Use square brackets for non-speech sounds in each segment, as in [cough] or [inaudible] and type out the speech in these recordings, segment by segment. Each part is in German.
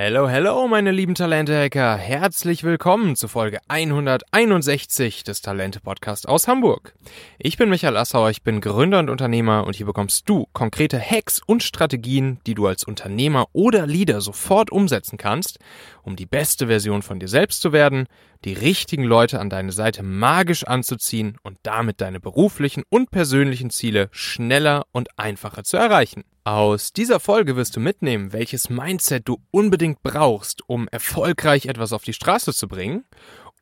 Hello, hello, meine lieben Talente-Hacker. Herzlich willkommen zu Folge 161 des Talente-Podcasts aus Hamburg. Ich bin Michael Assauer, ich bin Gründer und Unternehmer und hier bekommst du konkrete Hacks und Strategien, die du als Unternehmer oder Leader sofort umsetzen kannst, um die beste Version von dir selbst zu werden, die richtigen Leute an deine Seite magisch anzuziehen und damit deine beruflichen und persönlichen Ziele schneller und einfacher zu erreichen. Aus dieser Folge wirst du mitnehmen, welches Mindset du unbedingt brauchst, um erfolgreich etwas auf die Straße zu bringen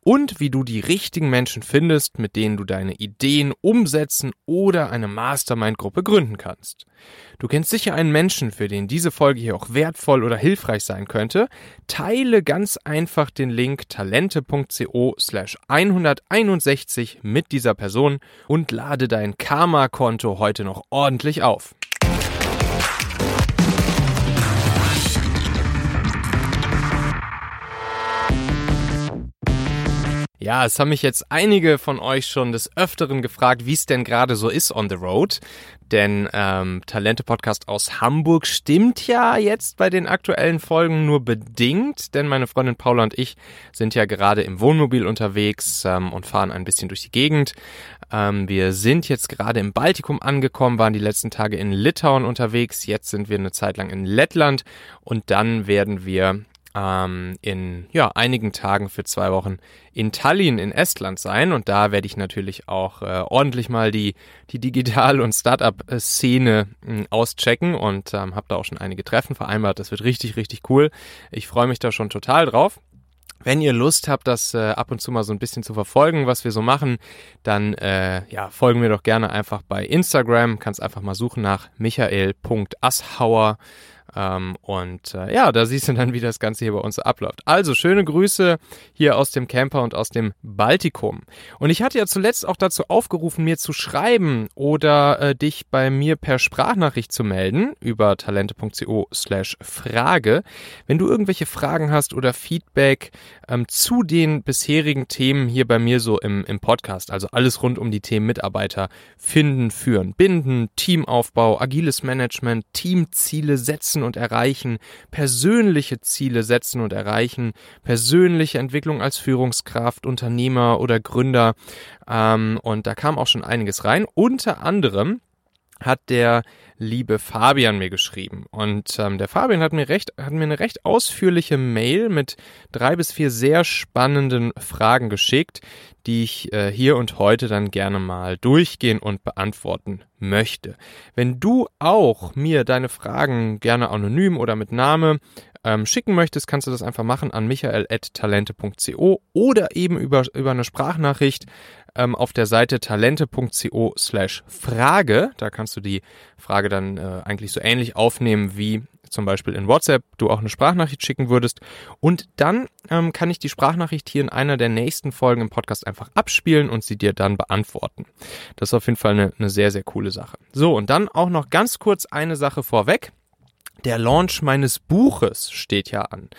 und wie du die richtigen Menschen findest, mit denen du deine Ideen umsetzen oder eine Mastermind-Gruppe gründen kannst. Du kennst sicher einen Menschen, für den diese Folge hier auch wertvoll oder hilfreich sein könnte. Teile ganz einfach den Link talente.co slash 161 mit dieser Person und lade dein Karma-Konto heute noch ordentlich auf. Ja, es haben mich jetzt einige von euch schon des Öfteren gefragt, wie es denn gerade so ist on the road. Denn ähm, Talente Podcast aus Hamburg stimmt ja jetzt bei den aktuellen Folgen nur bedingt, denn meine Freundin Paula und ich sind ja gerade im Wohnmobil unterwegs ähm, und fahren ein bisschen durch die Gegend. Ähm, wir sind jetzt gerade im Baltikum angekommen, waren die letzten Tage in Litauen unterwegs. Jetzt sind wir eine Zeit lang in Lettland und dann werden wir ähm, in ja, einigen Tagen für zwei Wochen in Tallinn in Estland sein und da werde ich natürlich auch äh, ordentlich mal die, die Digital- und Startup-Szene äh, auschecken und ähm, habe da auch schon einige Treffen vereinbart. Das wird richtig, richtig cool. Ich freue mich da schon total drauf. Wenn ihr Lust habt, das äh, ab und zu mal so ein bisschen zu verfolgen, was wir so machen, dann äh, ja, folgen wir doch gerne einfach bei Instagram. Kannst einfach mal suchen nach michael.asshauer. Ähm, und äh, ja, da siehst du dann, wie das Ganze hier bei uns abläuft. Also schöne Grüße hier aus dem Camper und aus dem Baltikum. Und ich hatte ja zuletzt auch dazu aufgerufen, mir zu schreiben oder äh, dich bei mir per Sprachnachricht zu melden über talente.co slash Frage. Wenn du irgendwelche Fragen hast oder Feedback ähm, zu den bisherigen Themen hier bei mir so im, im Podcast, also alles rund um die Themen Mitarbeiter finden, führen, binden, Teamaufbau, agiles Management, Teamziele setzen, und erreichen, persönliche Ziele setzen und erreichen, persönliche Entwicklung als Führungskraft, Unternehmer oder Gründer. Ähm, und da kam auch schon einiges rein. Unter anderem hat der liebe Fabian mir geschrieben. Und ähm, der Fabian hat mir recht, hat mir eine recht ausführliche Mail mit drei bis vier sehr spannenden Fragen geschickt, die ich äh, hier und heute dann gerne mal durchgehen und beantworten möchte. Wenn du auch mir deine Fragen gerne anonym oder mit Name ähm, schicken möchtest, kannst du das einfach machen an michael.talente.co oder eben über, über eine Sprachnachricht ähm, auf der Seite talente.co slash Frage. Da kannst du die Frage dann äh, eigentlich so ähnlich aufnehmen wie zum Beispiel in WhatsApp du auch eine Sprachnachricht schicken würdest. Und dann ähm, kann ich die Sprachnachricht hier in einer der nächsten Folgen im Podcast einfach abspielen und sie dir dann beantworten. Das ist auf jeden Fall eine, eine sehr, sehr coole Sache. So, und dann auch noch ganz kurz eine Sache vorweg. Der Launch meines Buches steht ja an.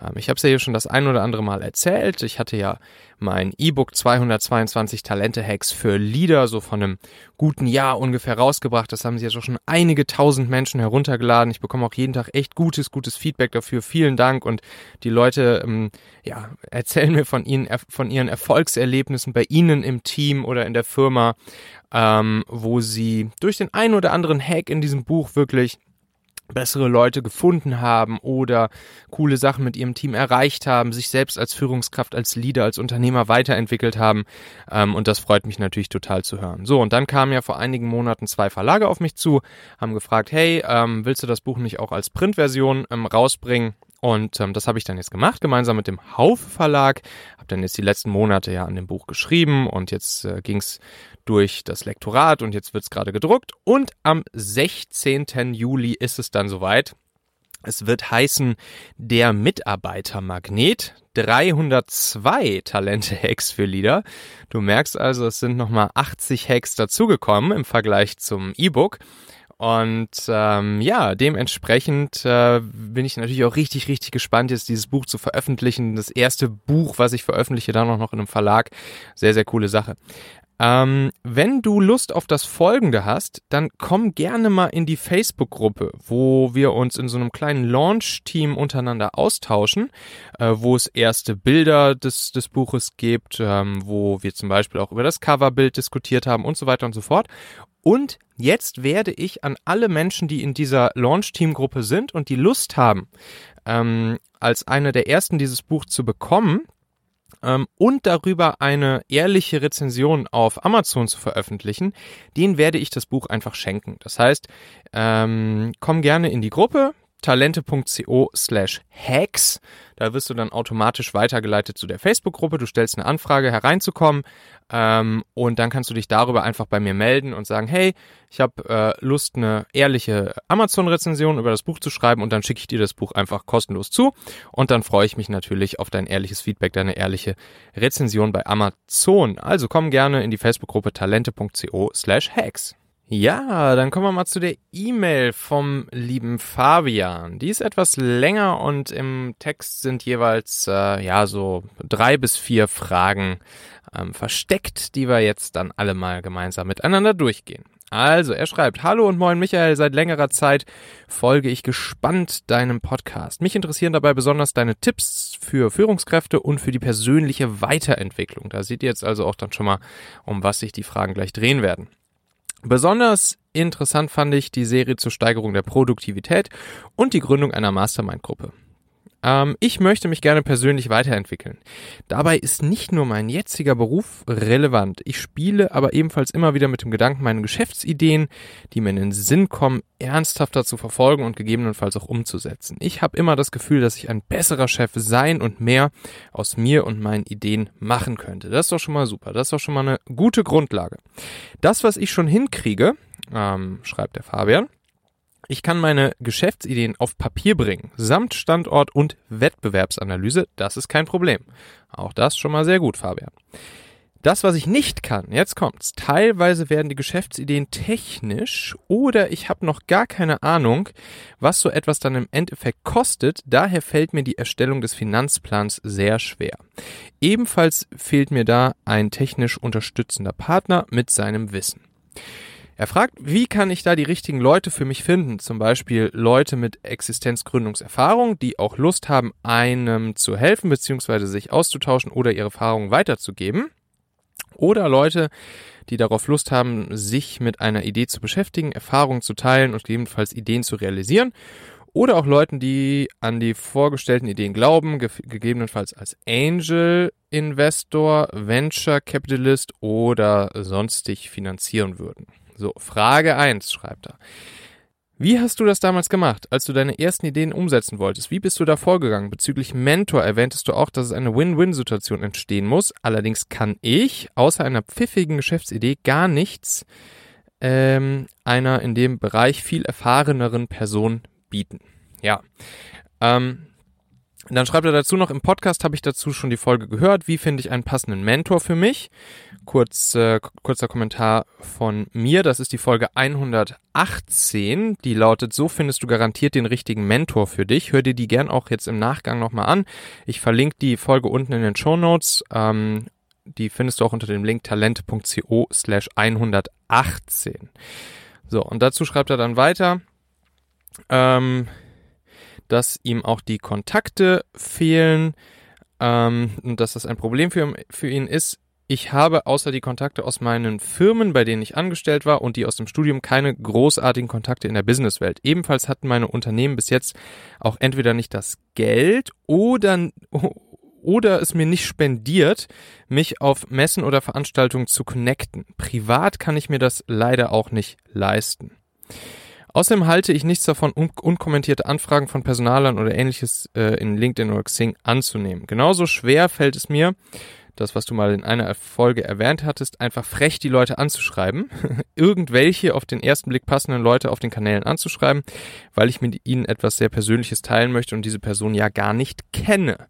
Ähm, ich habe es ja hier schon das ein oder andere Mal erzählt. Ich hatte ja mein E-Book 222 Talente-Hacks für Leader so von einem guten Jahr ungefähr rausgebracht. Das haben sie auch schon einige tausend Menschen heruntergeladen. Ich bekomme auch jeden Tag echt gutes, gutes Feedback dafür. Vielen Dank. Und die Leute ähm, ja, erzählen mir von ihnen, von ihren Erfolgserlebnissen bei ihnen im Team oder in der Firma, ähm, wo sie durch den einen oder anderen Hack in diesem Buch wirklich bessere Leute gefunden haben oder coole Sachen mit ihrem Team erreicht haben, sich selbst als Führungskraft, als Leader, als Unternehmer weiterentwickelt haben. Ähm, und das freut mich natürlich total zu hören. So, und dann kamen ja vor einigen Monaten zwei Verlage auf mich zu, haben gefragt, hey, ähm, willst du das Buch nicht auch als Printversion ähm, rausbringen? Und ähm, das habe ich dann jetzt gemacht, gemeinsam mit dem Haufe Verlag. Habe dann jetzt die letzten Monate ja an dem Buch geschrieben und jetzt äh, ging es durch das Lektorat und jetzt wird es gerade gedruckt. Und am 16. Juli ist es dann soweit. Es wird heißen Der Mitarbeitermagnet. 302 Talente-Hacks für Leader. Du merkst also, es sind nochmal 80 Hacks dazugekommen im Vergleich zum E-Book. Und ähm, ja, dementsprechend äh, bin ich natürlich auch richtig, richtig gespannt, jetzt dieses Buch zu veröffentlichen. Das erste Buch, was ich veröffentliche, dann auch noch in einem Verlag. Sehr, sehr coole Sache. Ähm, wenn du Lust auf das Folgende hast, dann komm gerne mal in die Facebook-Gruppe, wo wir uns in so einem kleinen Launch-Team untereinander austauschen, äh, wo es erste Bilder des, des Buches gibt, ähm, wo wir zum Beispiel auch über das Coverbild diskutiert haben und so weiter und so fort. Und jetzt werde ich an alle Menschen, die in dieser Launch-Team-Gruppe sind und die Lust haben, ähm, als einer der ersten dieses Buch zu bekommen, ähm, und darüber eine ehrliche Rezension auf Amazon zu veröffentlichen, den werde ich das Buch einfach schenken. Das heißt, ähm, komm gerne in die Gruppe, talente.co slash hacks. Da wirst du dann automatisch weitergeleitet zu der Facebook-Gruppe. Du stellst eine Anfrage hereinzukommen ähm, und dann kannst du dich darüber einfach bei mir melden und sagen, hey, ich habe äh, Lust, eine ehrliche Amazon-Rezension über das Buch zu schreiben und dann schicke ich dir das Buch einfach kostenlos zu und dann freue ich mich natürlich auf dein ehrliches Feedback, deine ehrliche Rezension bei Amazon. Also komm gerne in die Facebook-Gruppe talente.co slash hacks. Ja, dann kommen wir mal zu der E-Mail vom lieben Fabian. Die ist etwas länger und im Text sind jeweils äh, ja so drei bis vier Fragen ähm, versteckt, die wir jetzt dann alle mal gemeinsam miteinander durchgehen. Also, er schreibt, Hallo und moin Michael, seit längerer Zeit folge ich gespannt deinem Podcast. Mich interessieren dabei besonders deine Tipps für Führungskräfte und für die persönliche Weiterentwicklung. Da seht ihr jetzt also auch dann schon mal, um was sich die Fragen gleich drehen werden. Besonders interessant fand ich die Serie zur Steigerung der Produktivität und die Gründung einer Mastermind-Gruppe. Ähm, ich möchte mich gerne persönlich weiterentwickeln. Dabei ist nicht nur mein jetziger Beruf relevant. Ich spiele aber ebenfalls immer wieder mit dem Gedanken, meine Geschäftsideen, die mir in den Sinn kommen, ernsthafter zu verfolgen und gegebenenfalls auch umzusetzen. Ich habe immer das Gefühl, dass ich ein besserer Chef sein und mehr aus mir und meinen Ideen machen könnte. Das ist doch schon mal super. Das ist doch schon mal eine gute Grundlage. Das, was ich schon hinkriege, ähm, schreibt der Fabian, ich kann meine Geschäftsideen auf Papier bringen, samt Standort und Wettbewerbsanalyse, das ist kein Problem. Auch das schon mal sehr gut, Fabian. Das, was ich nicht kann, jetzt kommt's. Teilweise werden die Geschäftsideen technisch oder ich habe noch gar keine Ahnung, was so etwas dann im Endeffekt kostet. Daher fällt mir die Erstellung des Finanzplans sehr schwer. Ebenfalls fehlt mir da ein technisch unterstützender Partner mit seinem Wissen. Er fragt, wie kann ich da die richtigen Leute für mich finden? Zum Beispiel Leute mit Existenzgründungserfahrung, die auch Lust haben, einem zu helfen bzw. sich auszutauschen oder ihre Erfahrungen weiterzugeben. Oder Leute, die darauf Lust haben, sich mit einer Idee zu beschäftigen, Erfahrungen zu teilen und gegebenenfalls Ideen zu realisieren. Oder auch Leuten, die an die vorgestellten Ideen glauben, ge gegebenenfalls als Angel Investor, Venture Capitalist oder sonstig finanzieren würden. So, Frage 1 schreibt er. Wie hast du das damals gemacht, als du deine ersten Ideen umsetzen wolltest? Wie bist du da vorgegangen? Bezüglich Mentor erwähntest du auch, dass es eine Win-Win-Situation entstehen muss. Allerdings kann ich außer einer pfiffigen Geschäftsidee gar nichts ähm, einer in dem Bereich viel erfahreneren Person bieten. Ja. Ähm, dann schreibt er dazu noch, im Podcast habe ich dazu schon die Folge gehört. Wie finde ich einen passenden Mentor für mich? Kurz, äh, kurzer Kommentar von mir. Das ist die Folge 118. Die lautet, so findest du garantiert den richtigen Mentor für dich. Hör dir die gern auch jetzt im Nachgang nochmal an. Ich verlinke die Folge unten in den Show Notes. Ähm, die findest du auch unter dem Link talente.co slash 118. So, und dazu schreibt er dann weiter. Ähm, dass ihm auch die Kontakte fehlen ähm, und dass das ein Problem für, für ihn ist. Ich habe außer die Kontakte aus meinen Firmen, bei denen ich angestellt war und die aus dem Studium keine großartigen Kontakte in der Businesswelt. Ebenfalls hatten meine Unternehmen bis jetzt auch entweder nicht das Geld oder oder es mir nicht spendiert, mich auf Messen oder Veranstaltungen zu connecten. Privat kann ich mir das leider auch nicht leisten. Außerdem halte ich nichts davon, un unkommentierte Anfragen von Personalern oder ähnliches äh, in LinkedIn oder Xing anzunehmen. Genauso schwer fällt es mir, das, was du mal in einer Folge erwähnt hattest, einfach frech die Leute anzuschreiben, [laughs] irgendwelche auf den ersten Blick passenden Leute auf den Kanälen anzuschreiben, weil ich mit ihnen etwas sehr Persönliches teilen möchte und diese Person ja gar nicht kenne.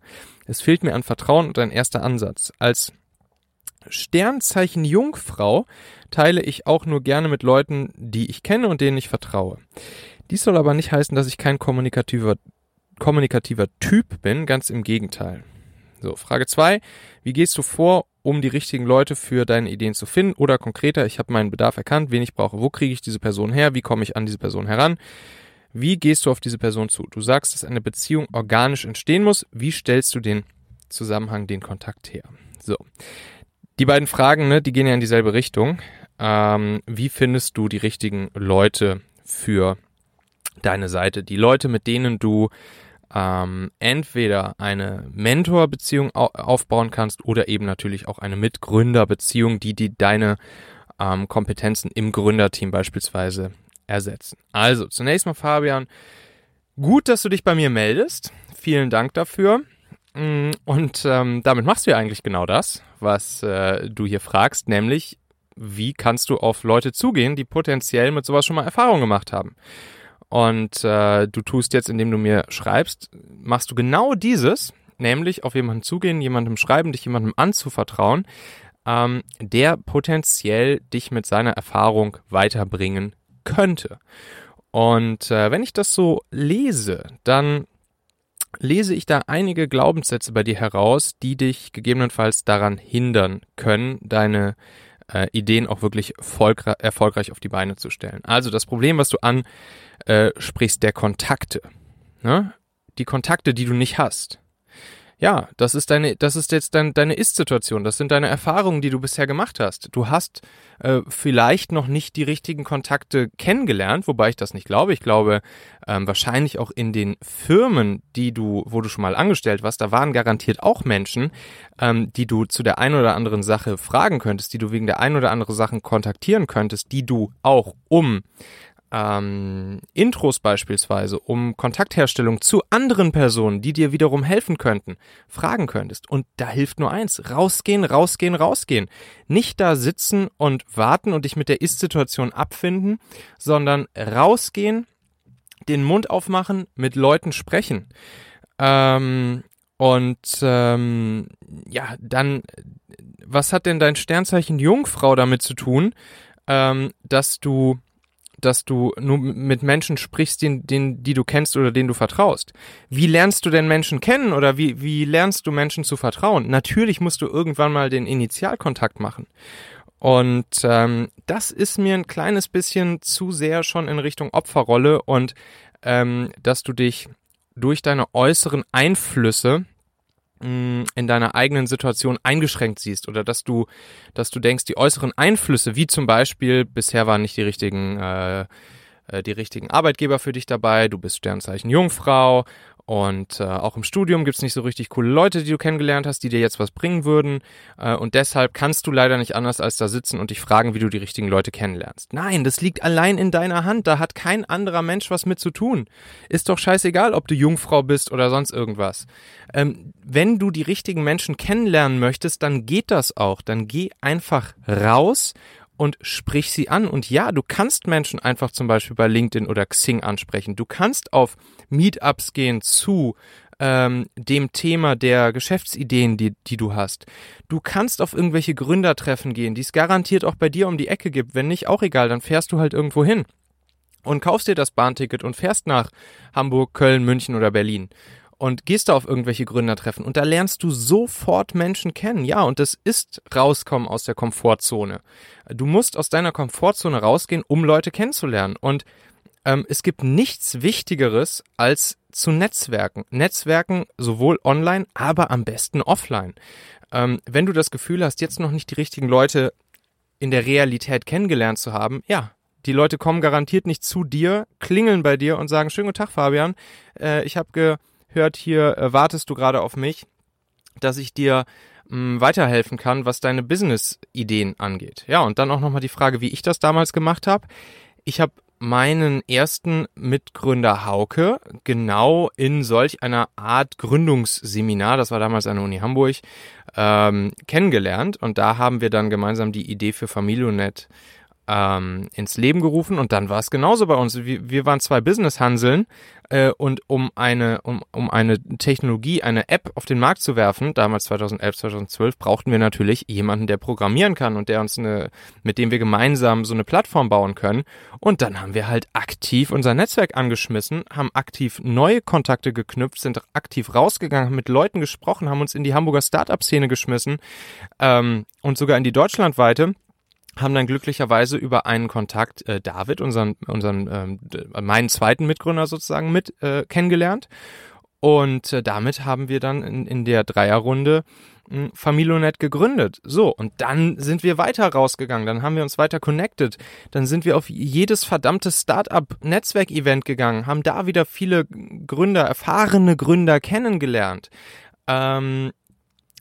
Es fehlt mir an Vertrauen und ein erster Ansatz. Als Sternzeichen Jungfrau teile ich auch nur gerne mit Leuten, die ich kenne und denen ich vertraue. Dies soll aber nicht heißen, dass ich kein kommunikativer, kommunikativer Typ bin, ganz im Gegenteil. So, Frage zwei: Wie gehst du vor, um die richtigen Leute für deine Ideen zu finden oder konkreter, ich habe meinen Bedarf erkannt, wen ich brauche, wo kriege ich diese Person her, wie komme ich an diese Person heran, wie gehst du auf diese Person zu? Du sagst, dass eine Beziehung organisch entstehen muss, wie stellst du den Zusammenhang, den Kontakt her? So, die beiden Fragen, ne, die gehen ja in dieselbe Richtung. Ähm, wie findest du die richtigen Leute für deine Seite? Die Leute, mit denen du ähm, entweder eine Mentorbeziehung au aufbauen kannst oder eben natürlich auch eine Mitgründerbeziehung, die, die deine ähm, Kompetenzen im Gründerteam beispielsweise ersetzen. Also zunächst mal Fabian, gut, dass du dich bei mir meldest. Vielen Dank dafür. Mm, und ähm, damit machst du ja eigentlich genau das, was äh, du hier fragst, nämlich wie kannst du auf Leute zugehen, die potenziell mit sowas schon mal Erfahrung gemacht haben. Und äh, du tust jetzt, indem du mir schreibst, machst du genau dieses, nämlich auf jemanden zugehen, jemandem schreiben, dich jemandem anzuvertrauen, ähm, der potenziell dich mit seiner Erfahrung weiterbringen könnte. Und äh, wenn ich das so lese, dann lese ich da einige Glaubenssätze bei dir heraus, die dich gegebenenfalls daran hindern können, deine äh, Ideen auch wirklich erfolgreich auf die Beine zu stellen. Also das Problem, was du ansprichst, der Kontakte. Ne? Die Kontakte, die du nicht hast. Ja, das ist deine, das ist jetzt dein, deine Ist-Situation. Das sind deine Erfahrungen, die du bisher gemacht hast. Du hast äh, vielleicht noch nicht die richtigen Kontakte kennengelernt, wobei ich das nicht glaube. Ich glaube, ähm, wahrscheinlich auch in den Firmen, die du, wo du schon mal angestellt warst, da waren garantiert auch Menschen, ähm, die du zu der einen oder anderen Sache fragen könntest, die du wegen der einen oder anderen Sachen kontaktieren könntest, die du auch um ähm, Intros beispielsweise, um Kontaktherstellung zu anderen Personen, die dir wiederum helfen könnten, fragen könntest. Und da hilft nur eins, rausgehen, rausgehen, rausgehen. Nicht da sitzen und warten und dich mit der Ist-Situation abfinden, sondern rausgehen, den Mund aufmachen, mit Leuten sprechen. Ähm, und ähm, ja, dann, was hat denn dein Sternzeichen Jungfrau damit zu tun, ähm, dass du dass du nur mit Menschen sprichst, den, den, die du kennst oder denen du vertraust. Wie lernst du denn Menschen kennen oder wie, wie lernst du Menschen zu vertrauen? Natürlich musst du irgendwann mal den Initialkontakt machen. Und ähm, das ist mir ein kleines bisschen zu sehr schon in Richtung Opferrolle und ähm, dass du dich durch deine äußeren Einflüsse in deiner eigenen Situation eingeschränkt siehst oder dass du, dass du denkst, die äußeren Einflüsse, wie zum Beispiel, bisher waren nicht die richtigen, äh, äh die richtigen Arbeitgeber für dich dabei, du bist Sternzeichen Jungfrau und äh, auch im Studium gibt's nicht so richtig coole Leute, die du kennengelernt hast, die dir jetzt was bringen würden. Äh, und deshalb kannst du leider nicht anders als da sitzen und dich fragen, wie du die richtigen Leute kennenlernst. Nein, das liegt allein in deiner Hand. Da hat kein anderer Mensch was mit zu tun. Ist doch scheißegal, ob du Jungfrau bist oder sonst irgendwas. Ähm, wenn du die richtigen Menschen kennenlernen möchtest, dann geht das auch. Dann geh einfach raus und sprich sie an. Und ja, du kannst Menschen einfach zum Beispiel bei LinkedIn oder Xing ansprechen. Du kannst auf Meetups gehen zu ähm, dem Thema der Geschäftsideen, die, die du hast. Du kannst auf irgendwelche Gründertreffen gehen, die es garantiert auch bei dir um die Ecke gibt. Wenn nicht, auch egal, dann fährst du halt irgendwo hin und kaufst dir das Bahnticket und fährst nach Hamburg, Köln, München oder Berlin und gehst da auf irgendwelche Gründertreffen und da lernst du sofort Menschen kennen. Ja, und das ist rauskommen aus der Komfortzone. Du musst aus deiner Komfortzone rausgehen, um Leute kennenzulernen. Und ähm, es gibt nichts Wichtigeres als zu Netzwerken. Netzwerken sowohl online, aber am besten offline. Ähm, wenn du das Gefühl hast, jetzt noch nicht die richtigen Leute in der Realität kennengelernt zu haben, ja, die Leute kommen garantiert nicht zu dir, klingeln bei dir und sagen, schönen guten Tag, Fabian. Äh, ich habe gehört, hier äh, wartest du gerade auf mich, dass ich dir mh, weiterhelfen kann, was deine Business-Ideen angeht. Ja, und dann auch nochmal die Frage, wie ich das damals gemacht habe. Ich habe meinen ersten Mitgründer Hauke genau in solch einer Art Gründungsseminar, das war damals an der Uni Hamburg, ähm, kennengelernt. Und da haben wir dann gemeinsam die Idee für Familionet ähm, ins Leben gerufen und dann war es genauso bei uns. Wir waren zwei Business-Hanseln äh, und um eine, um, um eine Technologie, eine App auf den Markt zu werfen, damals 2011, 2012, brauchten wir natürlich jemanden, der programmieren kann und der uns eine, mit dem wir gemeinsam so eine Plattform bauen können. Und dann haben wir halt aktiv unser Netzwerk angeschmissen, haben aktiv neue Kontakte geknüpft, sind aktiv rausgegangen, haben mit Leuten gesprochen, haben uns in die Hamburger Startup-Szene geschmissen ähm, und sogar in die deutschlandweite haben dann glücklicherweise über einen Kontakt äh, David, unseren, unseren ähm, meinen zweiten Mitgründer sozusagen mit äh, kennengelernt. Und äh, damit haben wir dann in, in der Dreierrunde äh, Familonet gegründet. So, und dann sind wir weiter rausgegangen, dann haben wir uns weiter connected, dann sind wir auf jedes verdammte Startup-Netzwerk-Event gegangen, haben da wieder viele Gründer, erfahrene Gründer kennengelernt. Ähm,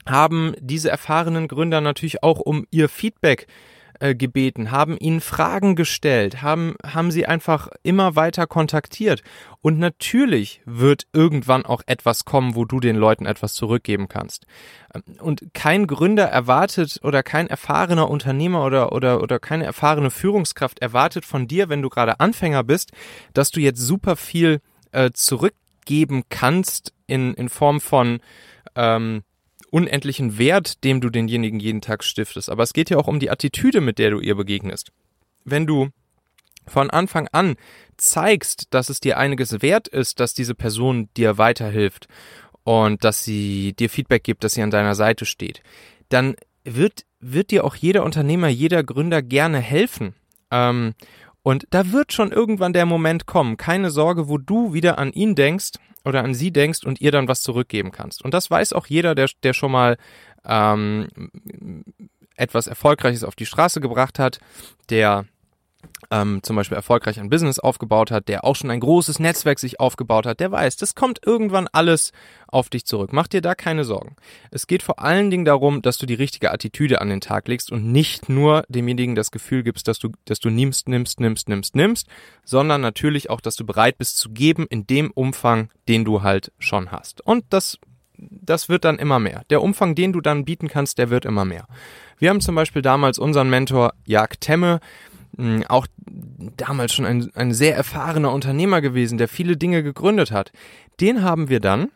haben diese erfahrenen Gründer natürlich auch um ihr Feedback äh, gebeten, haben ihnen Fragen gestellt, haben, haben sie einfach immer weiter kontaktiert. Und natürlich wird irgendwann auch etwas kommen, wo du den Leuten etwas zurückgeben kannst. Ähm, und kein Gründer erwartet oder kein erfahrener Unternehmer oder, oder, oder keine erfahrene Führungskraft erwartet von dir, wenn du gerade Anfänger bist, dass du jetzt super viel äh, zurückgeben kannst in, in Form von ähm, unendlichen Wert, dem du denjenigen jeden Tag stiftest. Aber es geht ja auch um die Attitüde, mit der du ihr begegnest. Wenn du von Anfang an zeigst, dass es dir einiges wert ist, dass diese Person dir weiterhilft und dass sie dir Feedback gibt, dass sie an deiner Seite steht, dann wird, wird dir auch jeder Unternehmer, jeder Gründer gerne helfen. Ähm, und da wird schon irgendwann der Moment kommen. Keine Sorge, wo du wieder an ihn denkst oder an sie denkst und ihr dann was zurückgeben kannst. Und das weiß auch jeder, der, der schon mal ähm, etwas Erfolgreiches auf die Straße gebracht hat, der ähm, zum Beispiel erfolgreich ein Business aufgebaut hat, der auch schon ein großes Netzwerk sich aufgebaut hat, der weiß, das kommt irgendwann alles auf dich zurück. Mach dir da keine Sorgen. Es geht vor allen Dingen darum, dass du die richtige Attitüde an den Tag legst und nicht nur demjenigen das Gefühl gibst, dass du, dass du nimmst, nimmst, nimmst, nimmst, nimmst, sondern natürlich auch, dass du bereit bist zu geben in dem Umfang, den du halt schon hast. Und das das wird dann immer mehr. Der Umfang, den du dann bieten kannst, der wird immer mehr. Wir haben zum Beispiel damals unseren Mentor Jag Temme, auch damals schon ein, ein sehr erfahrener Unternehmer gewesen, der viele Dinge gegründet hat. Den haben wir dann,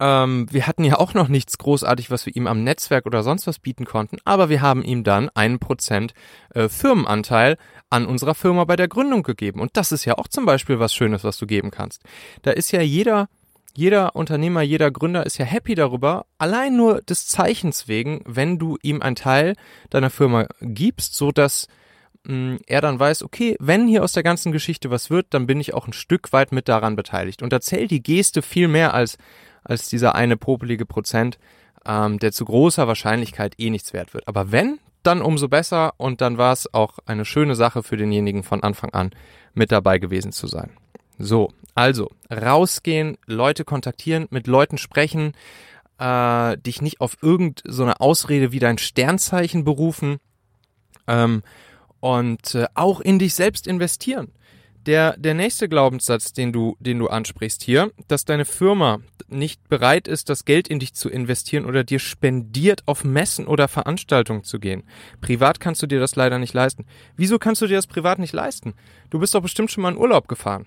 ähm, wir hatten ja auch noch nichts großartig, was wir ihm am Netzwerk oder sonst was bieten konnten, aber wir haben ihm dann einen Prozent äh, Firmenanteil an unserer Firma bei der Gründung gegeben. Und das ist ja auch zum Beispiel was Schönes, was du geben kannst. Da ist ja jeder jeder Unternehmer, jeder Gründer ist ja happy darüber, allein nur des Zeichens wegen, wenn du ihm einen Teil deiner Firma gibst, so dass er dann weiß, okay, wenn hier aus der ganzen Geschichte was wird, dann bin ich auch ein Stück weit mit daran beteiligt. Und da zählt die Geste viel mehr als, als dieser eine popelige Prozent, ähm, der zu großer Wahrscheinlichkeit eh nichts wert wird. Aber wenn, dann umso besser und dann war es auch eine schöne Sache für denjenigen von Anfang an mit dabei gewesen zu sein. So, also rausgehen, Leute kontaktieren, mit Leuten sprechen, äh, dich nicht auf irgendeine so Ausrede wie dein Sternzeichen berufen. Ähm, und äh, auch in dich selbst investieren. Der, der nächste Glaubenssatz, den du, den du ansprichst hier, dass deine Firma nicht bereit ist, das Geld in dich zu investieren oder dir spendiert, auf Messen oder Veranstaltungen zu gehen. Privat kannst du dir das leider nicht leisten. Wieso kannst du dir das privat nicht leisten? Du bist doch bestimmt schon mal in Urlaub gefahren.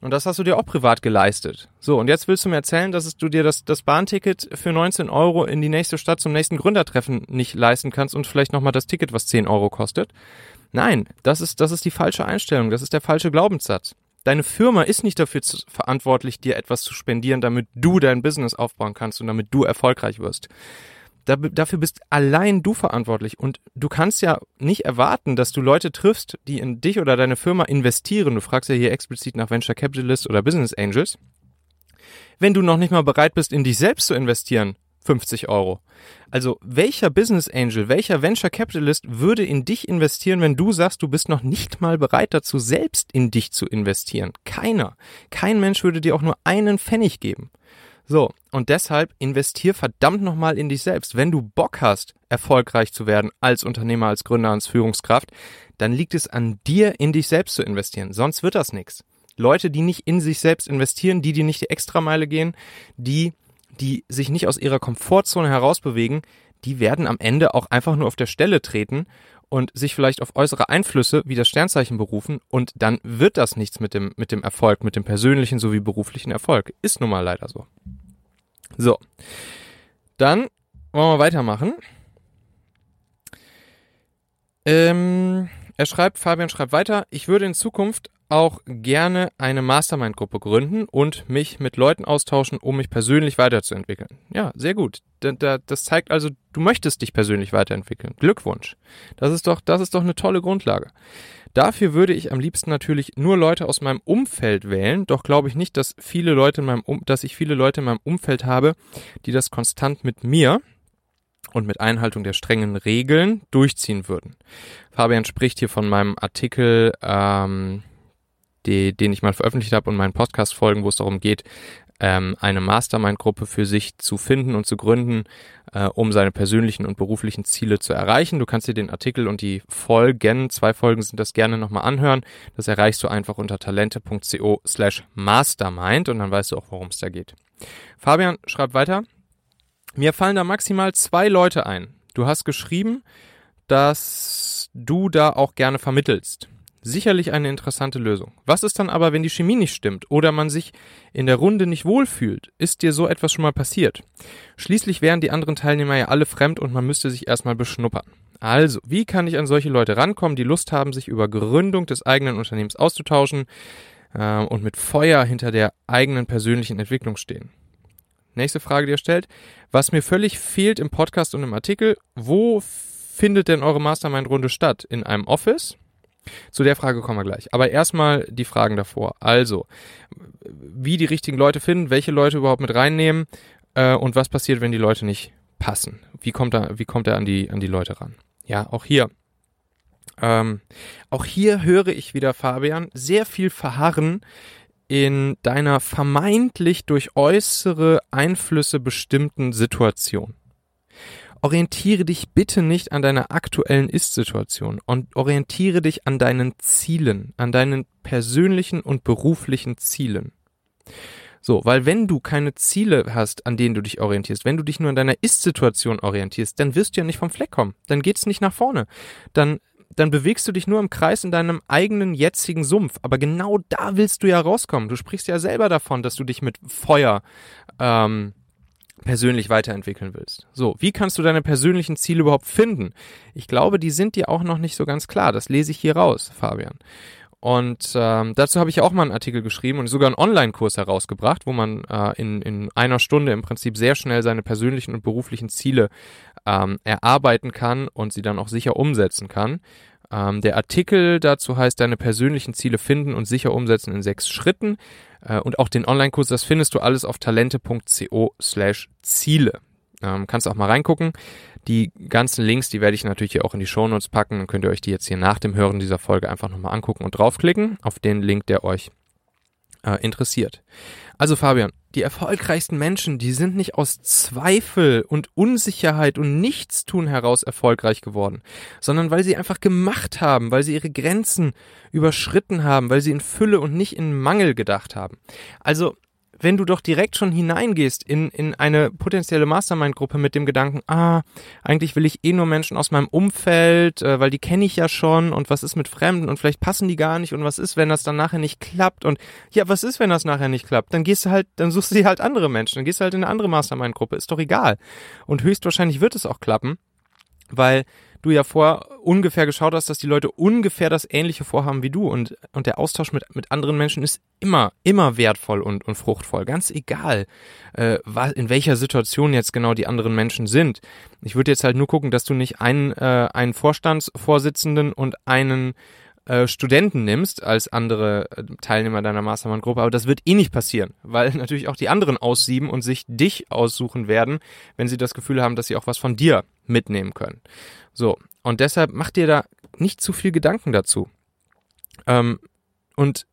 Und das hast du dir auch privat geleistet. So, und jetzt willst du mir erzählen, dass du dir das, das Bahnticket für 19 Euro in die nächste Stadt zum nächsten Gründertreffen nicht leisten kannst und vielleicht nochmal das Ticket, was 10 Euro kostet. Nein, das ist, das ist die falsche Einstellung, das ist der falsche Glaubenssatz. Deine Firma ist nicht dafür zu, verantwortlich, dir etwas zu spendieren, damit du dein Business aufbauen kannst und damit du erfolgreich wirst. Da, dafür bist allein du verantwortlich und du kannst ja nicht erwarten, dass du Leute triffst, die in dich oder deine Firma investieren. Du fragst ja hier explizit nach Venture Capitalists oder Business Angels. Wenn du noch nicht mal bereit bist, in dich selbst zu investieren, 50 Euro. Also welcher Business Angel, welcher Venture Capitalist würde in dich investieren, wenn du sagst, du bist noch nicht mal bereit dazu, selbst in dich zu investieren? Keiner. Kein Mensch würde dir auch nur einen Pfennig geben. So, und deshalb investier verdammt nochmal in dich selbst. Wenn du Bock hast, erfolgreich zu werden als Unternehmer, als Gründer, als Führungskraft, dann liegt es an dir, in dich selbst zu investieren. Sonst wird das nichts. Leute, die nicht in sich selbst investieren, die, die nicht die Extrameile gehen, die die sich nicht aus ihrer Komfortzone herausbewegen, die werden am Ende auch einfach nur auf der Stelle treten und sich vielleicht auf äußere Einflüsse wie das Sternzeichen berufen und dann wird das nichts mit dem, mit dem Erfolg, mit dem persönlichen sowie beruflichen Erfolg. Ist nun mal leider so. So. Dann wollen wir weitermachen. Ähm, er schreibt, Fabian schreibt weiter, ich würde in Zukunft auch gerne eine Mastermind-Gruppe gründen und mich mit Leuten austauschen, um mich persönlich weiterzuentwickeln. Ja, sehr gut. Das zeigt also, du möchtest dich persönlich weiterentwickeln. Glückwunsch. Das ist doch, das ist doch eine tolle Grundlage. Dafür würde ich am liebsten natürlich nur Leute aus meinem Umfeld wählen, doch glaube ich nicht, dass viele Leute in meinem um dass ich viele Leute in meinem Umfeld habe, die das konstant mit mir und mit Einhaltung der strengen Regeln durchziehen würden. Fabian spricht hier von meinem Artikel ähm, die, den ich mal veröffentlicht habe und meinen Podcast-Folgen, wo es darum geht, ähm, eine Mastermind-Gruppe für sich zu finden und zu gründen, äh, um seine persönlichen und beruflichen Ziele zu erreichen. Du kannst dir den Artikel und die Folgen, zwei Folgen sind das gerne nochmal anhören. Das erreichst du einfach unter talente.co slash mastermind und dann weißt du auch, worum es da geht. Fabian schreibt weiter. Mir fallen da maximal zwei Leute ein. Du hast geschrieben, dass du da auch gerne vermittelst. Sicherlich eine interessante Lösung. Was ist dann aber, wenn die Chemie nicht stimmt oder man sich in der Runde nicht wohlfühlt? Ist dir so etwas schon mal passiert? Schließlich wären die anderen Teilnehmer ja alle fremd und man müsste sich erstmal beschnuppern. Also, wie kann ich an solche Leute rankommen, die Lust haben, sich über Gründung des eigenen Unternehmens auszutauschen äh, und mit Feuer hinter der eigenen persönlichen Entwicklung stehen? Nächste Frage, die er stellt. Was mir völlig fehlt im Podcast und im Artikel, wo findet denn eure Mastermind-Runde statt? In einem Office? Zu der Frage kommen wir gleich. Aber erstmal die Fragen davor. Also, wie die richtigen Leute finden, welche Leute überhaupt mit reinnehmen äh, und was passiert, wenn die Leute nicht passen. Wie kommt er, wie kommt er an die, an die Leute ran? Ja, auch hier. Ähm, auch hier höre ich wieder, Fabian, sehr viel Verharren in deiner vermeintlich durch äußere Einflüsse bestimmten Situation orientiere dich bitte nicht an deiner aktuellen Ist-Situation und orientiere dich an deinen Zielen, an deinen persönlichen und beruflichen Zielen. So, weil wenn du keine Ziele hast, an denen du dich orientierst, wenn du dich nur an deiner Ist-Situation orientierst, dann wirst du ja nicht vom Fleck kommen. Dann geht's nicht nach vorne. Dann, dann bewegst du dich nur im Kreis in deinem eigenen jetzigen Sumpf. Aber genau da willst du ja rauskommen. Du sprichst ja selber davon, dass du dich mit Feuer ähm, persönlich weiterentwickeln willst. So, wie kannst du deine persönlichen Ziele überhaupt finden? Ich glaube, die sind dir auch noch nicht so ganz klar. Das lese ich hier raus, Fabian. Und ähm, dazu habe ich auch mal einen Artikel geschrieben und sogar einen Online-Kurs herausgebracht, wo man äh, in, in einer Stunde im Prinzip sehr schnell seine persönlichen und beruflichen Ziele ähm, erarbeiten kann und sie dann auch sicher umsetzen kann. Ähm, der Artikel dazu heißt, deine persönlichen Ziele finden und sicher umsetzen in sechs Schritten. Äh, und auch den Online-Kurs, das findest du alles auf talente.co slash Ziele. Ähm, kannst auch mal reingucken. Die ganzen Links, die werde ich natürlich hier auch in die Shownotes packen. Dann könnt ihr euch die jetzt hier nach dem Hören dieser Folge einfach nochmal angucken und draufklicken auf den Link, der euch äh, interessiert. Also Fabian, die erfolgreichsten Menschen, die sind nicht aus Zweifel und Unsicherheit und Nichtstun heraus erfolgreich geworden, sondern weil sie einfach gemacht haben, weil sie ihre Grenzen überschritten haben, weil sie in Fülle und nicht in Mangel gedacht haben. Also wenn du doch direkt schon hineingehst in, in eine potenzielle Mastermind-Gruppe mit dem Gedanken, ah, eigentlich will ich eh nur Menschen aus meinem Umfeld, äh, weil die kenne ich ja schon und was ist mit Fremden und vielleicht passen die gar nicht und was ist, wenn das dann nachher nicht klappt und ja, was ist, wenn das nachher nicht klappt? Dann gehst du halt, dann suchst du dir halt andere Menschen, dann gehst du halt in eine andere Mastermind-Gruppe, ist doch egal. Und höchstwahrscheinlich wird es auch klappen, weil du ja vor ungefähr geschaut hast, dass die Leute ungefähr das Ähnliche vorhaben wie du und, und der Austausch mit, mit anderen Menschen ist immer, immer wertvoll und, und fruchtvoll. Ganz egal, äh, was, in welcher Situation jetzt genau die anderen Menschen sind. Ich würde jetzt halt nur gucken, dass du nicht einen, äh, einen Vorstandsvorsitzenden und einen äh, Studenten nimmst als andere äh, Teilnehmer deiner Mastermind-Gruppe, aber das wird eh nicht passieren, weil [laughs] natürlich auch die anderen aussieben und sich dich aussuchen werden, wenn sie das Gefühl haben, dass sie auch was von dir mitnehmen können. So, und deshalb mach dir da nicht zu viel Gedanken dazu. Ähm, und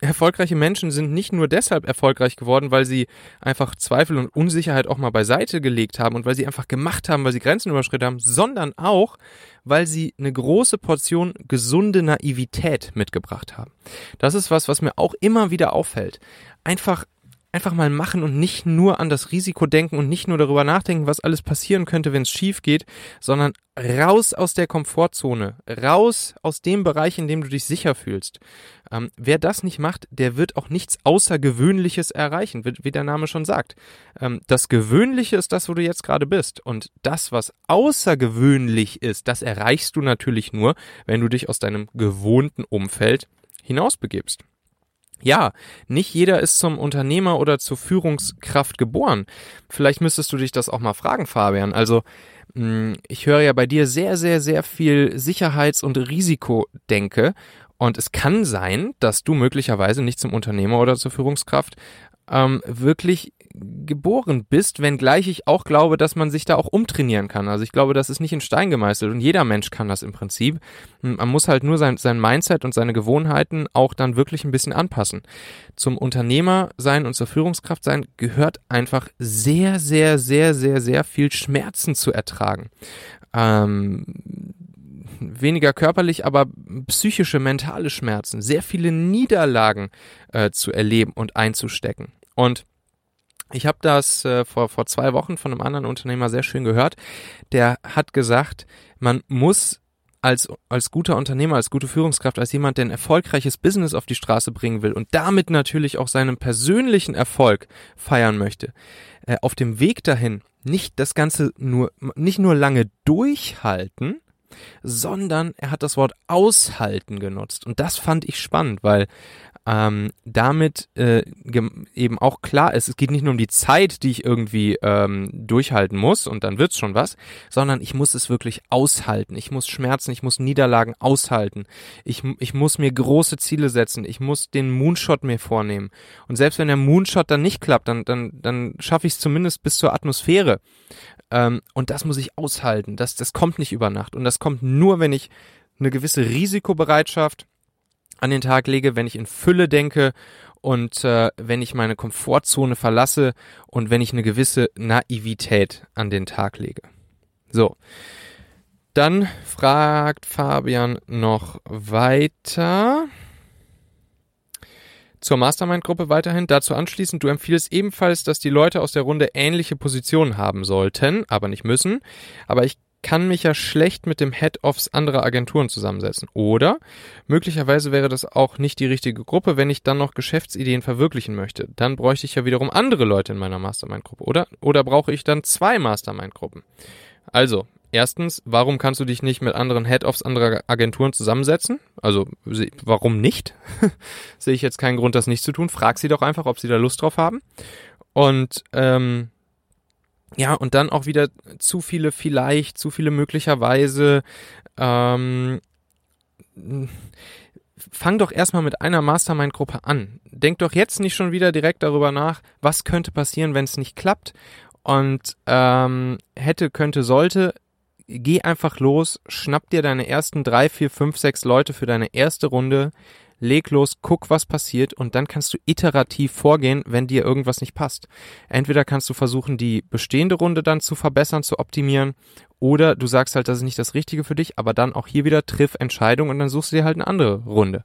erfolgreiche Menschen sind nicht nur deshalb erfolgreich geworden, weil sie einfach Zweifel und Unsicherheit auch mal beiseite gelegt haben und weil sie einfach gemacht haben, weil sie Grenzen überschritten haben, sondern auch, weil sie eine große Portion gesunde Naivität mitgebracht haben. Das ist was, was mir auch immer wieder auffällt. Einfach einfach mal machen und nicht nur an das Risiko denken und nicht nur darüber nachdenken, was alles passieren könnte, wenn es schief geht, sondern raus aus der Komfortzone, raus aus dem Bereich, in dem du dich sicher fühlst. Ähm, wer das nicht macht, der wird auch nichts Außergewöhnliches erreichen, wie, wie der Name schon sagt. Ähm, das Gewöhnliche ist das, wo du jetzt gerade bist. Und das, was außergewöhnlich ist, das erreichst du natürlich nur, wenn du dich aus deinem gewohnten Umfeld hinausbegibst. Ja, nicht jeder ist zum Unternehmer oder zur Führungskraft geboren. Vielleicht müsstest du dich das auch mal fragen, Fabian. Also, hm, ich höre ja bei dir sehr, sehr, sehr viel Sicherheits- und Risikodenke. Und es kann sein, dass du möglicherweise nicht zum Unternehmer oder zur Führungskraft ähm, wirklich geboren bist, wenngleich ich auch glaube, dass man sich da auch umtrainieren kann. Also ich glaube, das ist nicht in Stein gemeißelt und jeder Mensch kann das im Prinzip. Man muss halt nur sein, sein Mindset und seine Gewohnheiten auch dann wirklich ein bisschen anpassen. Zum Unternehmer sein und zur Führungskraft sein gehört einfach sehr, sehr, sehr, sehr, sehr viel Schmerzen zu ertragen. Ähm, weniger körperlich, aber psychische, mentale Schmerzen, sehr viele Niederlagen äh, zu erleben und einzustecken. Und ich habe das äh, vor, vor zwei Wochen von einem anderen Unternehmer sehr schön gehört. Der hat gesagt, man muss als, als guter Unternehmer, als gute Führungskraft, als jemand, der ein erfolgreiches Business auf die Straße bringen will und damit natürlich auch seinen persönlichen Erfolg feiern möchte, äh, auf dem Weg dahin nicht das Ganze nur, nicht nur lange durchhalten, sondern er hat das Wort aushalten genutzt. Und das fand ich spannend, weil ähm, damit äh, eben auch klar ist, es geht nicht nur um die Zeit, die ich irgendwie ähm, durchhalten muss und dann wird's schon was, sondern ich muss es wirklich aushalten. Ich muss Schmerzen, ich muss Niederlagen aushalten. Ich, ich muss mir große Ziele setzen. Ich muss den Moonshot mir vornehmen. Und selbst wenn der Moonshot dann nicht klappt, dann, dann, dann schaffe ich es zumindest bis zur Atmosphäre. Ähm, und das muss ich aushalten. Das, das kommt nicht über Nacht. Und das kommt nur, wenn ich eine gewisse Risikobereitschaft an den Tag lege, wenn ich in Fülle denke und äh, wenn ich meine Komfortzone verlasse und wenn ich eine gewisse Naivität an den Tag lege. So. Dann fragt Fabian noch weiter zur Mastermind-Gruppe weiterhin. Dazu anschließend, du empfiehlst ebenfalls, dass die Leute aus der Runde ähnliche Positionen haben sollten, aber nicht müssen. Aber ich kann mich ja schlecht mit dem Head-Offs anderer Agenturen zusammensetzen. Oder möglicherweise wäre das auch nicht die richtige Gruppe, wenn ich dann noch Geschäftsideen verwirklichen möchte. Dann bräuchte ich ja wiederum andere Leute in meiner Mastermind-Gruppe, oder? Oder brauche ich dann zwei Mastermind-Gruppen? Also, Erstens, warum kannst du dich nicht mit anderen Head-Offs anderer Agenturen zusammensetzen? Also, warum nicht? [laughs] Sehe ich jetzt keinen Grund, das nicht zu tun. Frag sie doch einfach, ob sie da Lust drauf haben. Und ähm, ja, und dann auch wieder zu viele vielleicht, zu viele möglicherweise. Ähm, fang doch erstmal mit einer Mastermind-Gruppe an. Denk doch jetzt nicht schon wieder direkt darüber nach, was könnte passieren, wenn es nicht klappt. Und ähm, hätte, könnte, sollte, geh einfach los, schnapp dir deine ersten drei, vier, fünf, sechs Leute für deine erste Runde, leg los, guck, was passiert und dann kannst du iterativ vorgehen, wenn dir irgendwas nicht passt. Entweder kannst du versuchen, die bestehende Runde dann zu verbessern, zu optimieren oder du sagst halt, das ist nicht das Richtige für dich, aber dann auch hier wieder triff Entscheidung und dann suchst du dir halt eine andere Runde.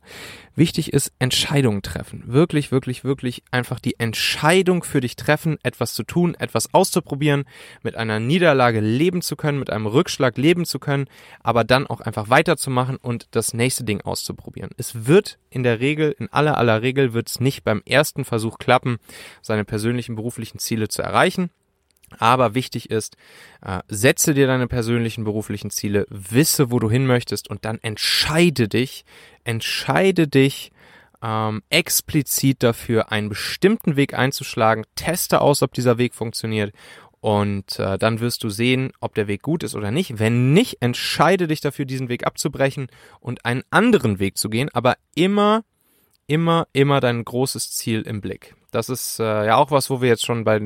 Wichtig ist Entscheidungen treffen. Wirklich, wirklich, wirklich einfach die Entscheidung für dich treffen, etwas zu tun, etwas auszuprobieren, mit einer Niederlage leben zu können, mit einem Rückschlag leben zu können, aber dann auch einfach weiterzumachen und das nächste Ding auszuprobieren. Es wird in der Regel, in aller aller Regel wird es nicht beim ersten Versuch klappen, seine persönlichen beruflichen Ziele zu erreichen. Aber wichtig ist, äh, setze dir deine persönlichen beruflichen Ziele, wisse, wo du hin möchtest und dann entscheide dich, entscheide dich ähm, explizit dafür, einen bestimmten Weg einzuschlagen, teste aus, ob dieser Weg funktioniert und äh, dann wirst du sehen, ob der Weg gut ist oder nicht. Wenn nicht, entscheide dich dafür, diesen Weg abzubrechen und einen anderen Weg zu gehen, aber immer, immer, immer dein großes Ziel im Blick. Das ist äh, ja auch was, wo wir jetzt schon bei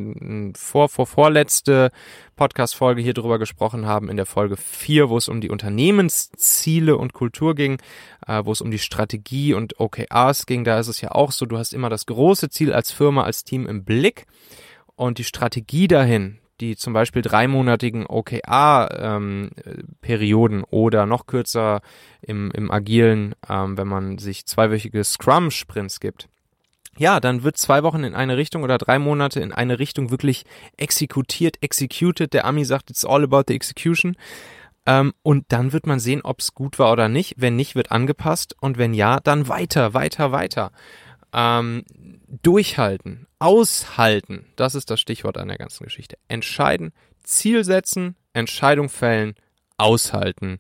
vor, vor vorletzte Podcast-Folge hier drüber gesprochen haben, in der Folge 4, wo es um die Unternehmensziele und Kultur ging, äh, wo es um die Strategie und OKRs ging. Da ist es ja auch so, du hast immer das große Ziel als Firma, als Team im Blick und die Strategie dahin, die zum Beispiel dreimonatigen OKR-Perioden ähm, oder noch kürzer im, im Agilen, ähm, wenn man sich zweiwöchige Scrum-Sprints gibt ja, dann wird zwei Wochen in eine Richtung oder drei Monate in eine Richtung wirklich exekutiert, executed. Der Ami sagt, it's all about the execution. Ähm, und dann wird man sehen, ob es gut war oder nicht. Wenn nicht, wird angepasst. Und wenn ja, dann weiter, weiter, weiter. Ähm, durchhalten, aushalten. Das ist das Stichwort an der ganzen Geschichte. Entscheiden, Ziel setzen, Entscheidung fällen, aushalten,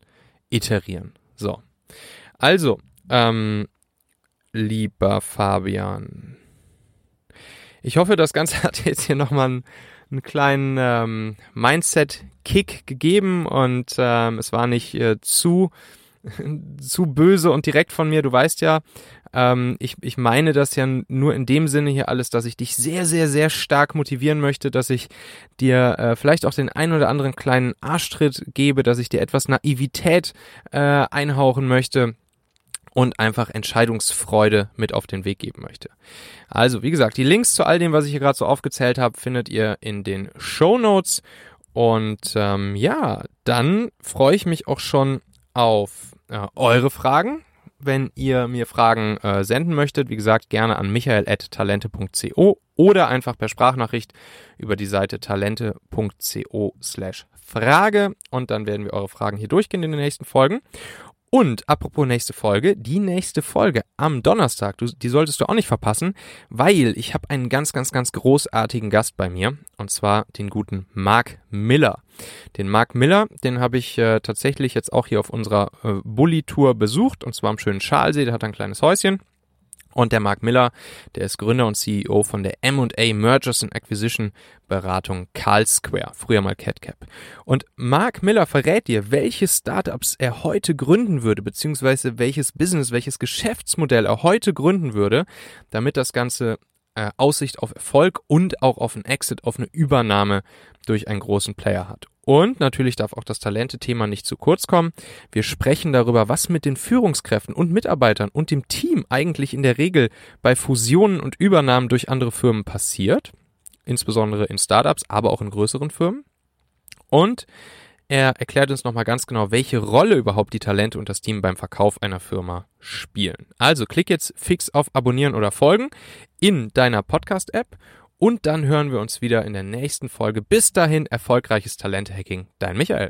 iterieren. So. Also, ähm, lieber Fabian. Ich hoffe, das Ganze [laughs] hat jetzt hier nochmal einen, einen kleinen ähm, Mindset-Kick gegeben und ähm, es war nicht äh, zu, [laughs] zu böse und direkt von mir. Du weißt ja, ähm, ich, ich meine das ja nur in dem Sinne hier alles, dass ich dich sehr, sehr, sehr stark motivieren möchte, dass ich dir äh, vielleicht auch den einen oder anderen kleinen Arschtritt gebe, dass ich dir etwas Naivität äh, einhauchen möchte und einfach Entscheidungsfreude mit auf den Weg geben möchte. Also, wie gesagt, die Links zu all dem, was ich hier gerade so aufgezählt habe, findet ihr in den Show Notes. Und ähm, ja, dann freue ich mich auch schon auf äh, eure Fragen. Wenn ihr mir Fragen äh, senden möchtet, wie gesagt, gerne an michael.talente.co oder einfach per Sprachnachricht über die Seite talente.co slash Frage und dann werden wir eure Fragen hier durchgehen in den nächsten Folgen. Und apropos nächste Folge, die nächste Folge am Donnerstag, du, die solltest du auch nicht verpassen, weil ich habe einen ganz, ganz, ganz großartigen Gast bei mir und zwar den guten Mark Miller. Den Mark Miller, den habe ich äh, tatsächlich jetzt auch hier auf unserer äh, Bully-Tour besucht und zwar am schönen Schalsee, der hat ein kleines Häuschen und der Mark Miller, der ist Gründer und CEO von der M&A Mergers and Acquisition Beratung Carl Square, früher mal CatCap. Und Mark Miller verrät dir, welche Startups er heute gründen würde, beziehungsweise welches Business, welches Geschäftsmodell er heute gründen würde, damit das Ganze äh, Aussicht auf Erfolg und auch auf einen Exit, auf eine Übernahme durch einen großen Player hat. Und natürlich darf auch das Talente-Thema nicht zu kurz kommen. Wir sprechen darüber, was mit den Führungskräften und Mitarbeitern und dem Team eigentlich in der Regel bei Fusionen und Übernahmen durch andere Firmen passiert. Insbesondere in Startups, aber auch in größeren Firmen. Und er erklärt uns nochmal ganz genau, welche Rolle überhaupt die Talente und das Team beim Verkauf einer Firma spielen. Also klick jetzt fix auf Abonnieren oder Folgen in deiner Podcast-App und dann hören wir uns wieder in der nächsten Folge. Bis dahin, erfolgreiches Talente-Hacking. Dein Michael.